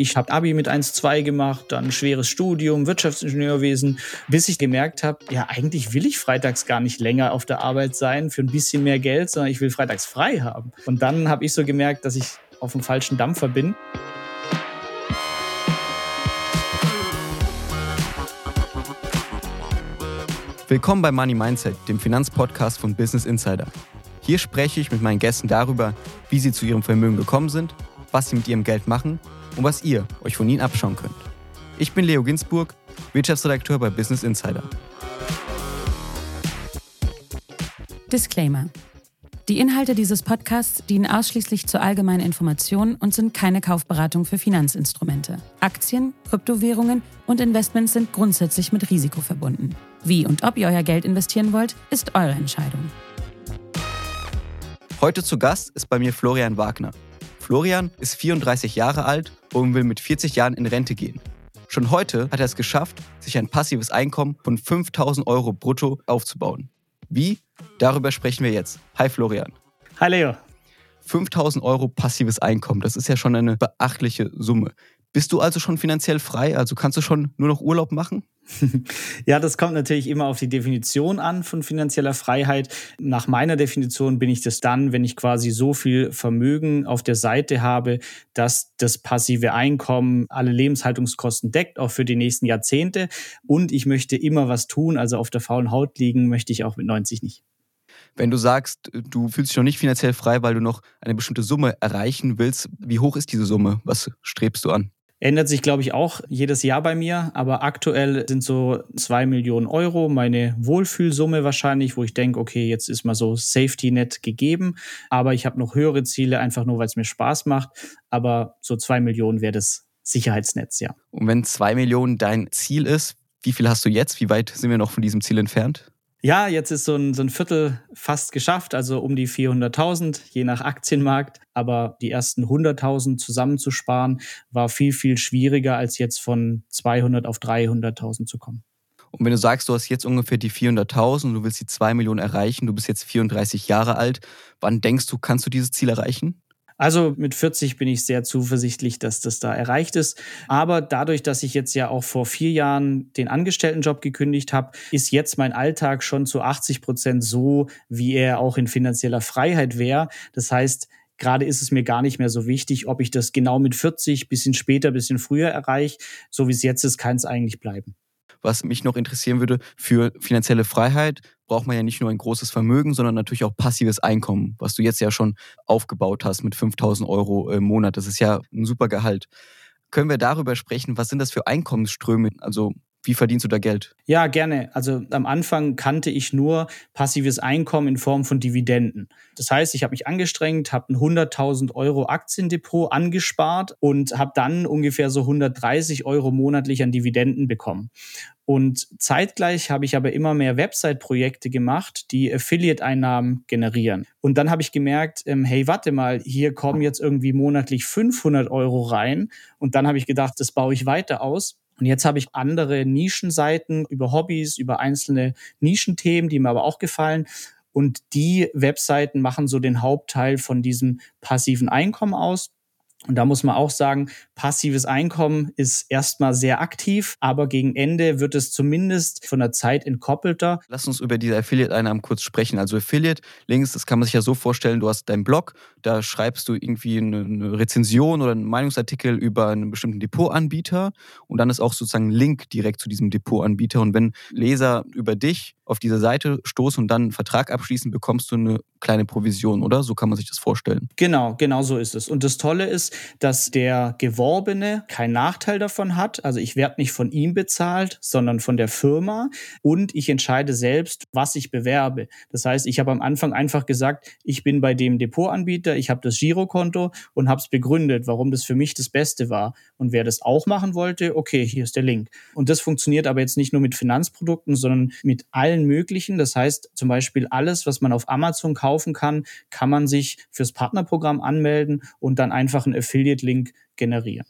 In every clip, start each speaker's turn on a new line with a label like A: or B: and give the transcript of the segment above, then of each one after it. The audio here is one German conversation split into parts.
A: Ich habe Abi mit 1,2 gemacht, dann schweres Studium, Wirtschaftsingenieurwesen, bis ich gemerkt habe, ja, eigentlich will ich freitags gar nicht länger auf der Arbeit sein für ein bisschen mehr Geld, sondern ich will freitags frei haben. Und dann habe ich so gemerkt, dass ich auf dem falschen Dampfer bin.
B: Willkommen bei Money Mindset, dem Finanzpodcast von Business Insider. Hier spreche ich mit meinen Gästen darüber, wie sie zu ihrem Vermögen gekommen sind, was sie mit ihrem Geld machen und was ihr euch von ihnen abschauen könnt. Ich bin Leo Ginsburg, Wirtschaftsredakteur bei Business Insider.
C: Disclaimer. Die Inhalte dieses Podcasts dienen ausschließlich zur allgemeinen Information und sind keine Kaufberatung für Finanzinstrumente. Aktien, Kryptowährungen und Investments sind grundsätzlich mit Risiko verbunden. Wie und ob ihr euer Geld investieren wollt, ist eure Entscheidung.
B: Heute zu Gast ist bei mir Florian Wagner. Florian ist 34 Jahre alt und will mit 40 Jahren in Rente gehen. Schon heute hat er es geschafft, sich ein passives Einkommen von 5000 Euro brutto aufzubauen. Wie? Darüber sprechen wir jetzt. Hi Florian.
A: Hi Leo.
B: 5000 Euro passives Einkommen, das ist ja schon eine beachtliche Summe. Bist du also schon finanziell frei? Also kannst du schon nur noch Urlaub machen?
A: Ja, das kommt natürlich immer auf die Definition an von finanzieller Freiheit. Nach meiner Definition bin ich das dann, wenn ich quasi so viel Vermögen auf der Seite habe, dass das passive Einkommen alle Lebenshaltungskosten deckt, auch für die nächsten Jahrzehnte. Und ich möchte immer was tun, also auf der faulen Haut liegen möchte ich auch mit 90 nicht.
B: Wenn du sagst, du fühlst dich noch nicht finanziell frei, weil du noch eine bestimmte Summe erreichen willst, wie hoch ist diese Summe? Was strebst du an?
A: Ändert sich, glaube ich, auch jedes Jahr bei mir, aber aktuell sind so zwei Millionen Euro meine Wohlfühlsumme wahrscheinlich, wo ich denke, okay, jetzt ist mal so Safety Net gegeben, aber ich habe noch höhere Ziele, einfach nur, weil es mir Spaß macht. Aber so zwei Millionen wäre das Sicherheitsnetz, ja.
B: Und wenn zwei Millionen dein Ziel ist, wie viel hast du jetzt? Wie weit sind wir noch von diesem Ziel entfernt?
A: Ja, jetzt ist so ein, so ein Viertel fast geschafft, also um die 400.000, je nach Aktienmarkt. Aber die ersten 100.000 zusammenzusparen, war viel, viel schwieriger, als jetzt von 200 auf 300.000 zu kommen.
B: Und wenn du sagst, du hast jetzt ungefähr die 400.000 und du willst die 2 Millionen erreichen, du bist jetzt 34 Jahre alt, wann denkst du, kannst du dieses Ziel erreichen?
A: Also mit 40 bin ich sehr zuversichtlich, dass das da erreicht ist. Aber dadurch, dass ich jetzt ja auch vor vier Jahren den Angestelltenjob gekündigt habe, ist jetzt mein Alltag schon zu 80 Prozent so, wie er auch in finanzieller Freiheit wäre. Das heißt, Gerade ist es mir gar nicht mehr so wichtig, ob ich das genau mit 40, bisschen später, bisschen früher erreiche. So wie es jetzt ist, kann es eigentlich bleiben.
B: Was mich noch interessieren würde, für finanzielle Freiheit braucht man ja nicht nur ein großes Vermögen, sondern natürlich auch passives Einkommen, was du jetzt ja schon aufgebaut hast mit 5000 Euro im Monat. Das ist ja ein super Gehalt. Können wir darüber sprechen, was sind das für Einkommensströme? Also wie verdienst du da Geld?
A: Ja, gerne. Also am Anfang kannte ich nur passives Einkommen in Form von Dividenden. Das heißt, ich habe mich angestrengt, habe ein 100.000 Euro Aktiendepot angespart und habe dann ungefähr so 130 Euro monatlich an Dividenden bekommen. Und zeitgleich habe ich aber immer mehr Website-Projekte gemacht, die Affiliate-Einnahmen generieren. Und dann habe ich gemerkt, ähm, hey, warte mal, hier kommen jetzt irgendwie monatlich 500 Euro rein. Und dann habe ich gedacht, das baue ich weiter aus. Und jetzt habe ich andere Nischenseiten über Hobbys, über einzelne Nischenthemen, die mir aber auch gefallen. Und die Webseiten machen so den Hauptteil von diesem passiven Einkommen aus. Und da muss man auch sagen, passives Einkommen ist erstmal sehr aktiv, aber gegen Ende wird es zumindest von der Zeit entkoppelter.
B: Lass uns über diese Affiliate-Einnahmen kurz sprechen. Also Affiliate, links, das kann man sich ja so vorstellen, du hast deinen Blog, da schreibst du irgendwie eine Rezension oder einen Meinungsartikel über einen bestimmten Depotanbieter und dann ist auch sozusagen ein Link direkt zu diesem Depotanbieter. Und wenn Leser über dich auf diese Seite stoßen und dann einen Vertrag abschließen, bekommst du eine kleine Provision, oder? So kann man sich das vorstellen.
A: Genau, genau so ist es. Und das Tolle ist, dass der Geworbene keinen Nachteil davon hat. Also ich werde nicht von ihm bezahlt, sondern von der Firma und ich entscheide selbst, was ich bewerbe. Das heißt, ich habe am Anfang einfach gesagt, ich bin bei dem Depotanbieter, ich habe das Girokonto und habe es begründet, warum das für mich das Beste war. Und wer das auch machen wollte, okay, hier ist der Link. Und das funktioniert aber jetzt nicht nur mit Finanzprodukten, sondern mit allen möglichen. Das heißt zum Beispiel alles, was man auf Amazon kaufen kann, kann man sich fürs Partnerprogramm anmelden und dann einfach einen Affiliate-Link generieren.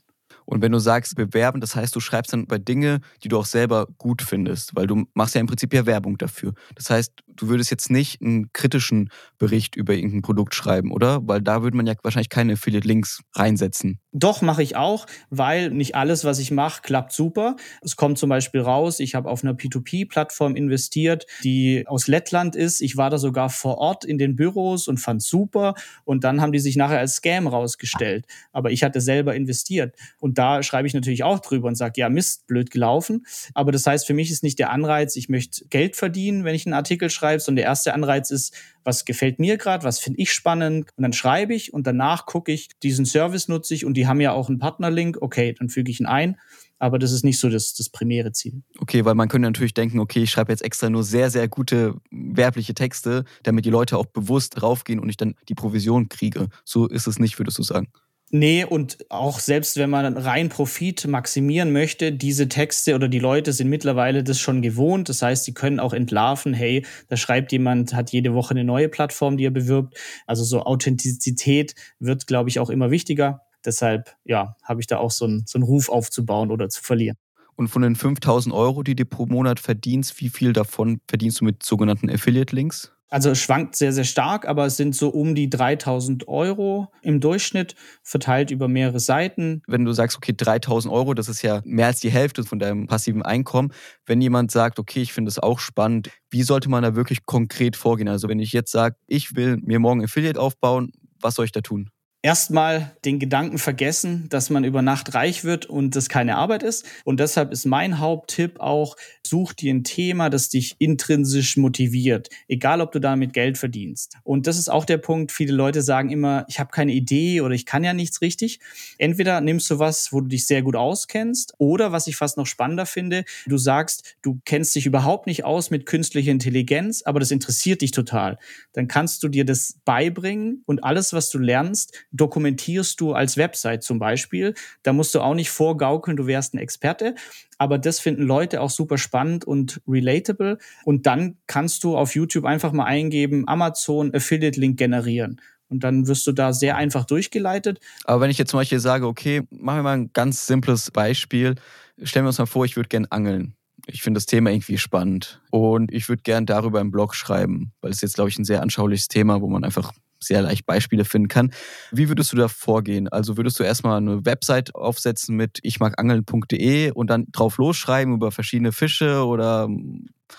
B: Und wenn du sagst bewerben, das heißt, du schreibst dann über Dinge, die du auch selber gut findest, weil du machst ja im Prinzip ja Werbung dafür. Das heißt, du würdest jetzt nicht einen kritischen Bericht über irgendein Produkt schreiben, oder? Weil da würde man ja wahrscheinlich keine Affiliate-Links reinsetzen.
A: Doch, mache ich auch, weil nicht alles, was ich mache, klappt super. Es kommt zum Beispiel raus, ich habe auf einer P2P-Plattform investiert, die aus Lettland ist. Ich war da sogar vor Ort in den Büros und fand super. Und dann haben die sich nachher als Scam rausgestellt. Aber ich hatte selber investiert. Und da schreibe ich natürlich auch drüber und sage, ja, Mist, blöd gelaufen. Aber das heißt, für mich ist nicht der Anreiz, ich möchte Geld verdienen, wenn ich einen Artikel schreibe, sondern der erste Anreiz ist, was gefällt mir gerade, was finde ich spannend. Und dann schreibe ich und danach gucke ich, diesen Service nutze ich und die haben ja auch einen Partnerlink. Okay, dann füge ich ihn ein. Aber das ist nicht so das, das primäre Ziel.
B: Okay, weil man könnte natürlich denken, okay, ich schreibe jetzt extra nur sehr, sehr gute werbliche Texte, damit die Leute auch bewusst raufgehen und ich dann die Provision kriege. So ist es nicht, würdest du sagen?
A: Nee, und auch selbst wenn man rein Profit maximieren möchte, diese Texte oder die Leute sind mittlerweile das schon gewohnt. Das heißt, sie können auch entlarven, hey, da schreibt jemand, hat jede Woche eine neue Plattform, die er bewirbt. Also so Authentizität wird, glaube ich, auch immer wichtiger. Deshalb, ja, habe ich da auch so einen, so einen Ruf aufzubauen oder zu verlieren.
B: Und von den 5000 Euro, die du pro Monat verdienst, wie viel davon verdienst du mit sogenannten Affiliate-Links?
A: Also es schwankt sehr, sehr stark, aber es sind so um die 3000 Euro im Durchschnitt, verteilt über mehrere Seiten.
B: Wenn du sagst, okay, 3000 Euro, das ist ja mehr als die Hälfte von deinem passiven Einkommen. Wenn jemand sagt, okay, ich finde es auch spannend, wie sollte man da wirklich konkret vorgehen? Also wenn ich jetzt sage, ich will mir morgen Affiliate aufbauen, was soll ich da tun?
A: Erstmal den Gedanken vergessen, dass man über Nacht reich wird und das keine Arbeit ist. Und deshalb ist mein Haupttipp auch, such dir ein Thema, das dich intrinsisch motiviert, egal ob du damit Geld verdienst. Und das ist auch der Punkt, viele Leute sagen immer, ich habe keine Idee oder ich kann ja nichts richtig. Entweder nimmst du was, wo du dich sehr gut auskennst, oder was ich fast noch spannender finde, du sagst, du kennst dich überhaupt nicht aus mit künstlicher Intelligenz, aber das interessiert dich total. Dann kannst du dir das beibringen und alles, was du lernst, dokumentierst du als Website zum Beispiel. Da musst du auch nicht vorgaukeln, du wärst ein Experte. Aber das finden Leute auch super spannend und relatable. Und dann kannst du auf YouTube einfach mal eingeben, Amazon Affiliate Link generieren. Und dann wirst du da sehr einfach durchgeleitet.
B: Aber wenn ich jetzt zum Beispiel sage, okay, machen wir mal ein ganz simples Beispiel. Stellen wir uns mal vor, ich würde gern angeln. Ich finde das Thema irgendwie spannend und ich würde gern darüber im Blog schreiben, weil es jetzt, glaube ich, ein sehr anschauliches Thema, wo man einfach sehr leicht Beispiele finden kann. Wie würdest du da vorgehen? Also würdest du erstmal eine Website aufsetzen mit ichmagangeln.de und dann drauf losschreiben über verschiedene Fische oder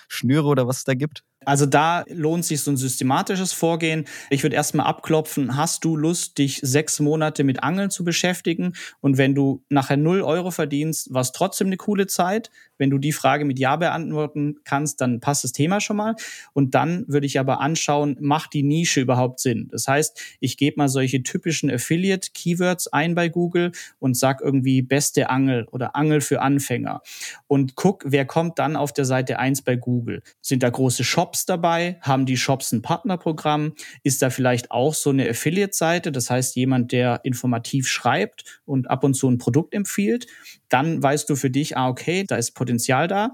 B: Schnüre oder was es da gibt?
A: Also da lohnt sich so ein systematisches Vorgehen. Ich würde erstmal abklopfen, hast du Lust, dich sechs Monate mit Angeln zu beschäftigen? Und wenn du nachher null Euro verdienst, war es trotzdem eine coole Zeit. Wenn du die Frage mit Ja beantworten kannst, dann passt das Thema schon mal. Und dann würde ich aber anschauen, macht die Nische überhaupt Sinn? Das heißt, ich gebe mal solche typischen Affiliate-Keywords ein bei Google und sag irgendwie beste Angel oder Angel für Anfänger. Und guck, wer kommt dann auf der Seite eins bei Google? Sind da große Shops dabei? Haben die Shops ein Partnerprogramm? Ist da vielleicht auch so eine Affiliate-Seite? Das heißt, jemand, der informativ schreibt und ab und zu ein Produkt empfiehlt. Dann weißt du für dich, ah, okay, da ist Potenzial da.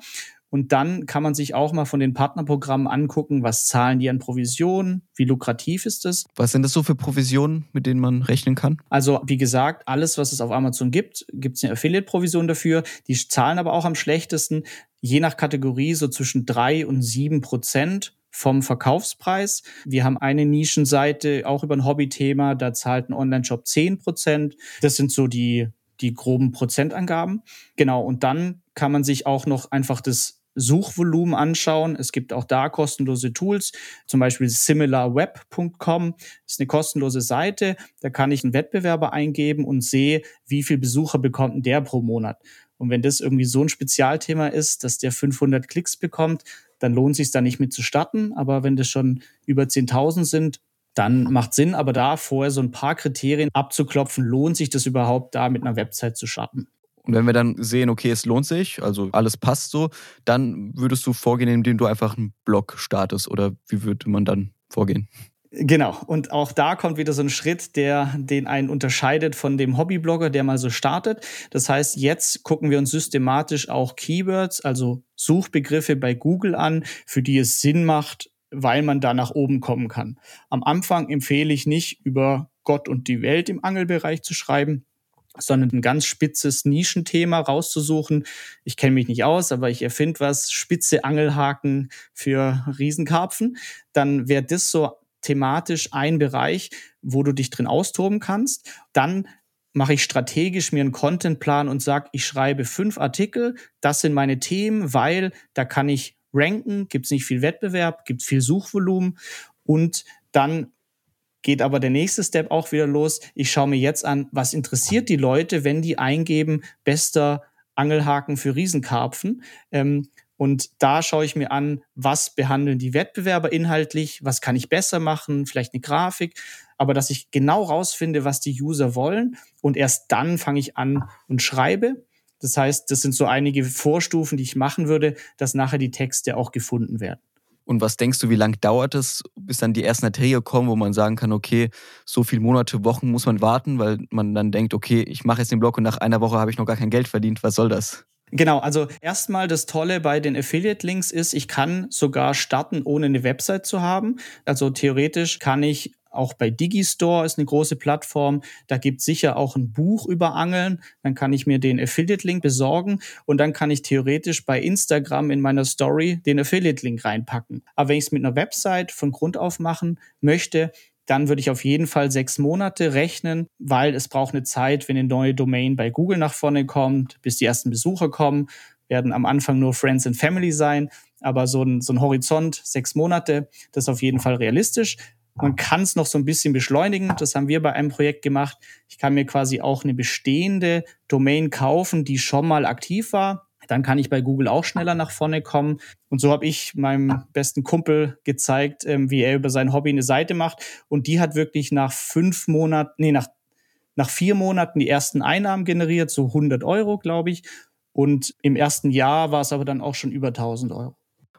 A: Und dann kann man sich auch mal von den Partnerprogrammen angucken, was zahlen die an Provisionen, wie lukrativ ist es.
B: Was sind das so für Provisionen, mit denen man rechnen kann?
A: Also wie gesagt, alles, was es auf Amazon gibt, gibt es eine Affiliate-Provision dafür. Die zahlen aber auch am schlechtesten, je nach Kategorie so zwischen drei und sieben Prozent vom Verkaufspreis. Wir haben eine Nischenseite, auch über ein Hobbythema, da zahlt ein Online-Shop zehn Prozent. Das sind so die, die groben Prozentangaben. Genau, und dann kann man sich auch noch einfach das Suchvolumen anschauen. Es gibt auch da kostenlose Tools, zum Beispiel similarweb.com ist eine kostenlose Seite. Da kann ich einen Wettbewerber eingeben und sehe, wie viel Besucher bekommt der pro Monat. Und wenn das irgendwie so ein Spezialthema ist, dass der 500 Klicks bekommt, dann lohnt es sich da nicht mit zu starten. Aber wenn das schon über 10.000 sind, dann macht Sinn. Aber da vorher so ein paar Kriterien abzuklopfen, lohnt sich das überhaupt, da mit einer Website zu starten.
B: Und wenn wir dann sehen, okay, es lohnt sich, also alles passt so, dann würdest du vorgehen, indem du einfach einen Blog startest oder wie würde man dann vorgehen?
A: Genau. Und auch da kommt wieder so ein Schritt, der den einen unterscheidet von dem Hobbyblogger, der mal so startet. Das heißt, jetzt gucken wir uns systematisch auch Keywords, also Suchbegriffe bei Google an, für die es Sinn macht, weil man da nach oben kommen kann. Am Anfang empfehle ich nicht, über Gott und die Welt im Angelbereich zu schreiben, sondern ein ganz spitzes Nischenthema rauszusuchen. Ich kenne mich nicht aus, aber ich erfinde was, spitze Angelhaken für Riesenkarpfen. Dann wäre das so thematisch ein Bereich, wo du dich drin austoben kannst. Dann mache ich strategisch mir einen Contentplan und sage, ich schreibe fünf Artikel, das sind meine Themen, weil da kann ich ranken, gibt es nicht viel Wettbewerb, gibt viel Suchvolumen und dann geht aber der nächste Step auch wieder los. Ich schaue mir jetzt an, was interessiert die Leute, wenn die eingeben, bester Angelhaken für Riesenkarpfen. Ähm, und da schaue ich mir an, was behandeln die Wettbewerber inhaltlich, was kann ich besser machen, vielleicht eine Grafik, aber dass ich genau rausfinde, was die User wollen und erst dann fange ich an und schreibe. Das heißt, das sind so einige Vorstufen, die ich machen würde, dass nachher die Texte auch gefunden werden.
B: Und was denkst du, wie lange dauert es, bis dann die ersten Erträge kommen, wo man sagen kann, okay, so viele Monate, Wochen muss man warten, weil man dann denkt, okay, ich mache jetzt den Blog und nach einer Woche habe ich noch gar kein Geld verdient. Was soll das?
A: Genau, also erstmal das Tolle bei den Affiliate-Links ist, ich kann sogar starten, ohne eine Website zu haben. Also theoretisch kann ich auch bei Digistore ist eine große Plattform. Da gibt sicher auch ein Buch über Angeln. Dann kann ich mir den Affiliate-Link besorgen und dann kann ich theoretisch bei Instagram in meiner Story den Affiliate-Link reinpacken. Aber wenn ich es mit einer Website von Grund auf machen möchte, dann würde ich auf jeden Fall sechs Monate rechnen, weil es braucht eine Zeit, wenn eine neue Domain bei Google nach vorne kommt, bis die ersten Besucher kommen, werden am Anfang nur Friends and Family sein, aber so ein, so ein Horizont, sechs Monate, das ist auf jeden Fall realistisch. Man kann es noch so ein bisschen beschleunigen. Das haben wir bei einem Projekt gemacht. Ich kann mir quasi auch eine bestehende Domain kaufen, die schon mal aktiv war. Dann kann ich bei Google auch schneller nach vorne kommen. Und so habe ich meinem besten Kumpel gezeigt, ähm, wie er über sein Hobby eine Seite macht. Und die hat wirklich nach fünf Monaten, nee, nach, nach vier Monaten die ersten Einnahmen generiert, so 100 Euro, glaube ich. Und im ersten Jahr war es aber dann auch schon über 1000 Euro.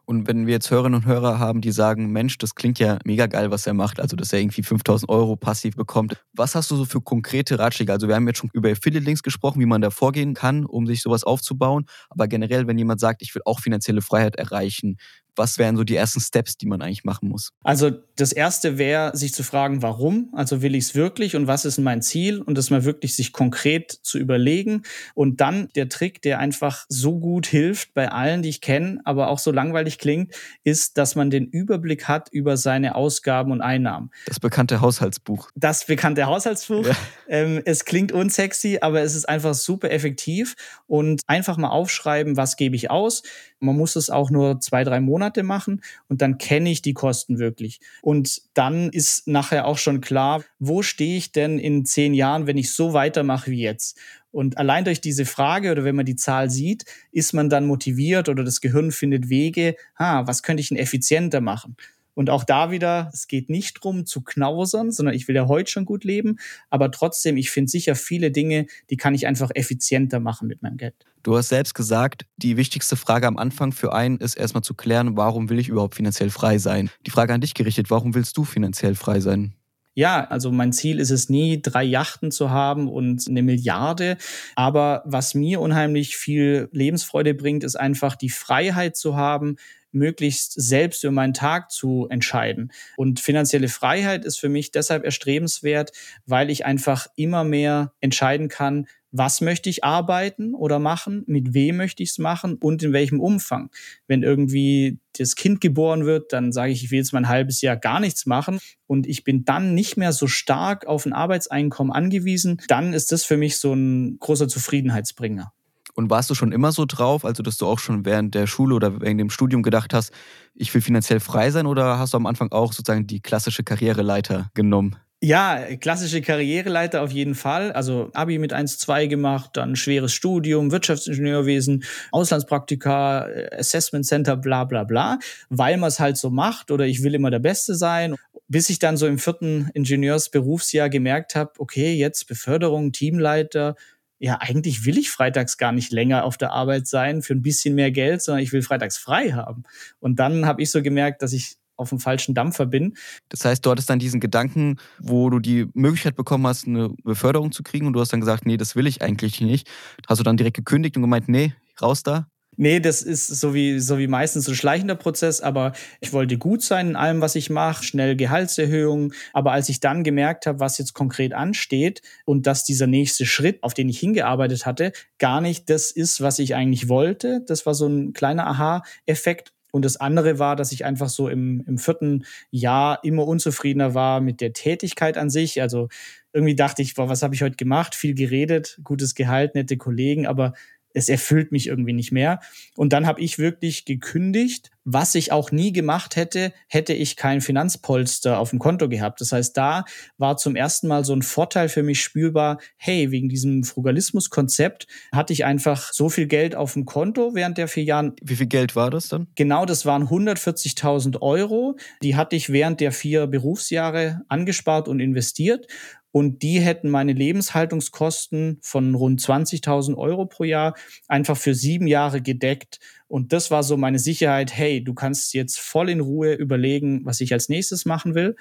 B: Und wenn wir jetzt Hörerinnen und Hörer haben, die sagen, Mensch, das klingt ja mega geil, was er macht, also dass er irgendwie 5000 Euro passiv bekommt. Was hast du so für konkrete Ratschläge? Also wir haben jetzt schon über Affiliate-Links gesprochen, wie man da vorgehen kann, um sich sowas aufzubauen. Aber generell, wenn jemand sagt, ich will auch finanzielle Freiheit erreichen, was wären so die ersten Steps, die man eigentlich machen muss?
A: Also das erste wäre, sich zu fragen, warum? Also will ich es wirklich und was ist mein Ziel? Und das mal wirklich sich konkret zu überlegen. Und dann der Trick, der einfach so gut hilft bei allen, die ich kenne, aber auch so langweilig klingt, ist, dass man den Überblick hat über seine Ausgaben und Einnahmen.
B: Das bekannte Haushaltsbuch.
A: Das bekannte Haushaltsbuch. Ja. Ähm, es klingt unsexy, aber es ist einfach super effektiv und einfach mal aufschreiben, was gebe ich aus. Man muss es auch nur zwei, drei Monate machen und dann kenne ich die Kosten wirklich. Und dann ist nachher auch schon klar, wo stehe ich denn in zehn Jahren, wenn ich so weitermache wie jetzt? Und allein durch diese Frage oder wenn man die Zahl sieht, ist man dann motiviert oder das Gehirn findet Wege, ha, was könnte ich denn effizienter machen? Und auch da wieder, es geht nicht drum zu knausern, sondern ich will ja heute schon gut leben. Aber trotzdem, ich finde sicher viele Dinge, die kann ich einfach effizienter machen mit meinem Geld.
B: Du hast selbst gesagt, die wichtigste Frage am Anfang für einen ist erstmal zu klären, warum will ich überhaupt finanziell frei sein? Die Frage an dich gerichtet, warum willst du finanziell frei sein?
A: Ja, also mein Ziel ist es nie, drei Yachten zu haben und eine Milliarde. Aber was mir unheimlich viel Lebensfreude bringt, ist einfach die Freiheit zu haben, möglichst selbst über meinen Tag zu entscheiden. Und finanzielle Freiheit ist für mich deshalb erstrebenswert, weil ich einfach immer mehr entscheiden kann, was möchte ich arbeiten oder machen, mit wem möchte ich es machen und in welchem Umfang. Wenn irgendwie das Kind geboren wird, dann sage ich, ich will jetzt mal ein halbes Jahr gar nichts machen und ich bin dann nicht mehr so stark auf ein Arbeitseinkommen angewiesen, dann ist das für mich so ein großer Zufriedenheitsbringer.
B: Und warst du schon immer so drauf, also dass du auch schon während der Schule oder während dem Studium gedacht hast, ich will finanziell frei sein oder hast du am Anfang auch sozusagen die klassische Karriereleiter genommen?
A: Ja, klassische Karriereleiter auf jeden Fall. Also Abi mit 1-2 gemacht, dann schweres Studium, Wirtschaftsingenieurwesen, Auslandspraktika, Assessment Center, bla bla bla, weil man es halt so macht oder ich will immer der Beste sein. Bis ich dann so im vierten Ingenieursberufsjahr gemerkt habe, okay, jetzt Beförderung, Teamleiter, ja, eigentlich will ich freitags gar nicht länger auf der Arbeit sein für ein bisschen mehr Geld, sondern ich will freitags frei haben. Und dann habe ich so gemerkt, dass ich auf dem falschen Dampfer bin.
B: Das heißt, du hattest dann diesen Gedanken, wo du die Möglichkeit bekommen hast, eine Beförderung zu kriegen und du hast dann gesagt, nee, das will ich eigentlich nicht. Hast du dann direkt gekündigt und gemeint, nee, raus da?
A: Nee, das ist so wie, so wie meistens ein schleichender Prozess, aber ich wollte gut sein in allem, was ich mache, schnell Gehaltserhöhungen. Aber als ich dann gemerkt habe, was jetzt konkret ansteht und dass dieser nächste Schritt, auf den ich hingearbeitet hatte, gar nicht das ist, was ich eigentlich wollte, das war so ein kleiner Aha-Effekt, Und das andere war, dass ich einfach so im, im vierten Jahr immer unzufriedener war mit der Tätigkeit an sich. Also irgendwie dachte ich, boah, was habe ich heute gemacht? Viel geredet, gutes Gehalt, nette Kollegen, aber es erfüllt mich irgendwie nicht mehr. Und dann habe ich wirklich gekündigt, was ich auch nie gemacht hätte, hätte ich kein Finanzpolster auf dem Konto gehabt. Das heißt, da war zum ersten Mal so ein Vorteil für mich spürbar, hey, wegen diesem Frugalismus-Konzept hatte ich einfach so viel Geld auf dem Konto während der vier Jahren.
B: Wie viel Geld war das dann?
A: Genau, das waren 140.000 Euro. Die hatte ich während der vier Berufsjahre angespart und investiert. Und die hätten meine Lebenshaltungskosten von rund 20.000 Euro pro Jahr einfach für sieben Jahre gedeckt. Und das war so meine Sicherheit, hey, du kannst jetzt voll in Ruhe überlegen, was ich als nächstes machen will.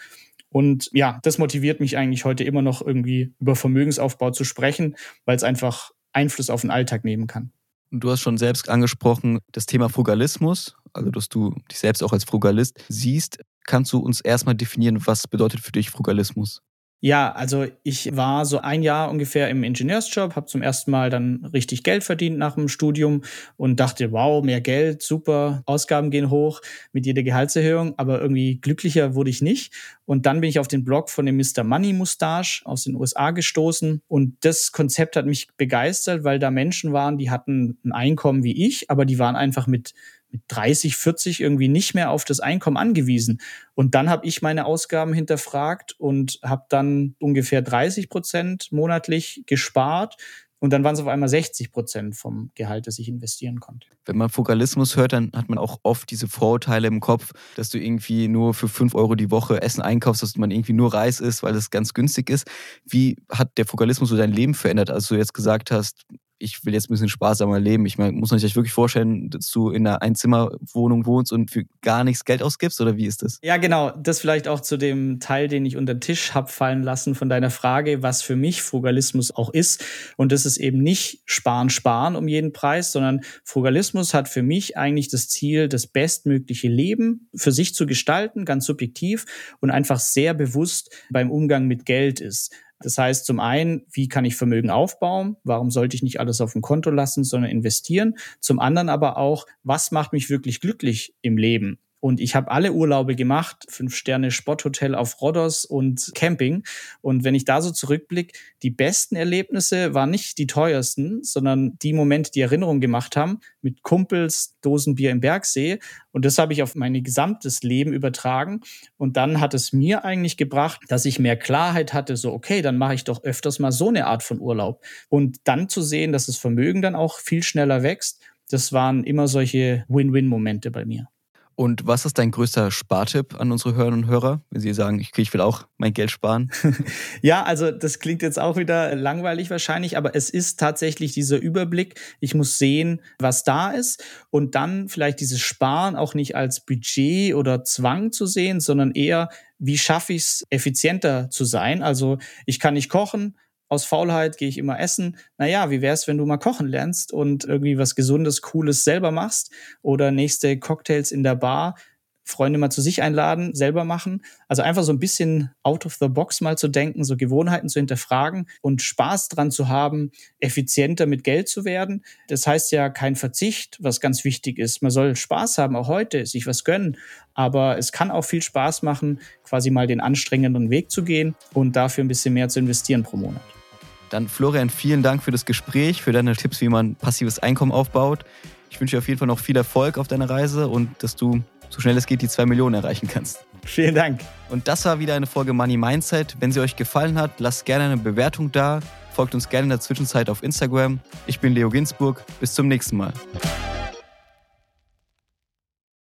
A: Und ja, das motiviert mich eigentlich heute immer noch irgendwie über Vermögensaufbau zu sprechen, weil es einfach Einfluss auf den Alltag nehmen kann.
B: Du hast schon selbst angesprochen, das Thema Frugalismus, also dass du dich selbst auch als Frugalist siehst. Kannst du uns erstmal definieren, was bedeutet für dich Frugalismus?
A: Ja, also ich war so ein Jahr ungefähr im Ingenieursjob, habe zum ersten Mal dann richtig Geld verdient nach dem Studium und dachte, wow, mehr Geld, super, Ausgaben gehen hoch mit jeder Gehaltserhöhung, aber irgendwie glücklicher wurde ich nicht. Und dann bin ich auf den Blog von dem Mr. Money Mustache aus den USA gestoßen und das Konzept hat mich begeistert, weil da Menschen waren, die hatten ein Einkommen wie ich, aber die waren einfach mit mit 30, 40 irgendwie nicht mehr auf das Einkommen angewiesen. Und dann habe ich meine Ausgaben hinterfragt und habe dann ungefähr 30 Prozent monatlich gespart. Und dann waren es auf einmal 60 Prozent vom Gehalt, das ich investieren konnte.
B: Wenn man Fokalismus hört, dann hat man auch oft diese Vorurteile im Kopf, dass du irgendwie nur für 5 Euro die Woche Essen einkaufst, dass man irgendwie nur Reis isst, weil es ganz günstig ist. Wie hat der Fokalismus so dein Leben verändert, als du jetzt gesagt hast, ich will jetzt ein bisschen sparsamer leben. Ich meine, muss man sich wirklich vorstellen, dass du in einer Einzimmerwohnung wohnst und für gar nichts Geld ausgibst oder wie ist das?
A: Ja, genau. Das vielleicht auch zu dem Teil, den ich unter den Tisch hab fallen lassen von deiner Frage, was für mich Frugalismus auch ist. Und das ist eben nicht sparen, sparen um jeden Preis, sondern Frugalismus hat für mich eigentlich das Ziel, das bestmögliche Leben für sich zu gestalten, ganz subjektiv und einfach sehr bewusst beim Umgang mit Geld ist. Das heißt zum einen, wie kann ich Vermögen aufbauen? Warum sollte ich nicht alles auf dem Konto lassen, sondern investieren? Zum anderen aber auch, was macht mich wirklich glücklich im Leben? Und ich habe alle Urlaube gemacht, fünf Sterne Sporthotel auf Rhodos und Camping. Und wenn ich da so zurückblicke, die besten Erlebnisse waren nicht die teuersten, sondern die Momente, die Erinnerung gemacht haben, mit Kumpels, Dosenbier im Bergsee. Und das habe ich auf mein gesamtes Leben übertragen. Und dann hat es mir eigentlich gebracht, dass ich mehr Klarheit hatte, so, okay, dann mache ich doch öfters mal so eine Art von Urlaub. Und dann zu sehen, dass das Vermögen dann auch viel schneller wächst, das waren immer solche Win-Win-Momente bei mir.
B: Und was ist dein größter Spartipp an unsere Hörerinnen und Hörer, wenn sie sagen, ich, ich will auch mein Geld sparen?
A: ja, also das klingt jetzt auch wieder langweilig wahrscheinlich, aber es ist tatsächlich dieser Überblick. Ich muss sehen, was da ist und dann vielleicht dieses Sparen auch nicht als Budget oder Zwang zu sehen, sondern eher, wie schaffe ich es, effizienter zu sein? Also ich kann nicht kochen, aus Faulheit gehe ich immer essen. Naja, wie wär's, wenn du mal kochen lernst und irgendwie was Gesundes, Cooles selber machst oder nächste Cocktails in der Bar, Freunde mal zu sich einladen, selber machen. Also einfach so ein bisschen out of the box mal zu denken, so Gewohnheiten zu hinterfragen und Spaß dran zu haben, effizienter mit Geld zu werden. Das heißt ja kein Verzicht, was ganz wichtig ist. Man soll Spaß haben, auch heute, sich was gönnen. Aber es kann auch viel Spaß machen, quasi mal den anstrengenden Weg zu gehen und dafür ein bisschen mehr zu investieren pro Monat.
B: Dann Florian, vielen Dank für das Gespräch, für deine Tipps, wie man passives Einkommen aufbaut. Ich wünsche dir auf jeden Fall noch viel Erfolg auf deiner Reise und dass du so schnell es geht die zwei Millionen erreichen kannst.
A: Vielen Dank.
B: Und das war wieder eine Folge Money Mindset. Wenn sie euch gefallen hat, lasst gerne eine Bewertung da. Folgt uns gerne in der Zwischenzeit auf Instagram. Ich bin Leo Ginsburg. Bis zum nächsten Mal.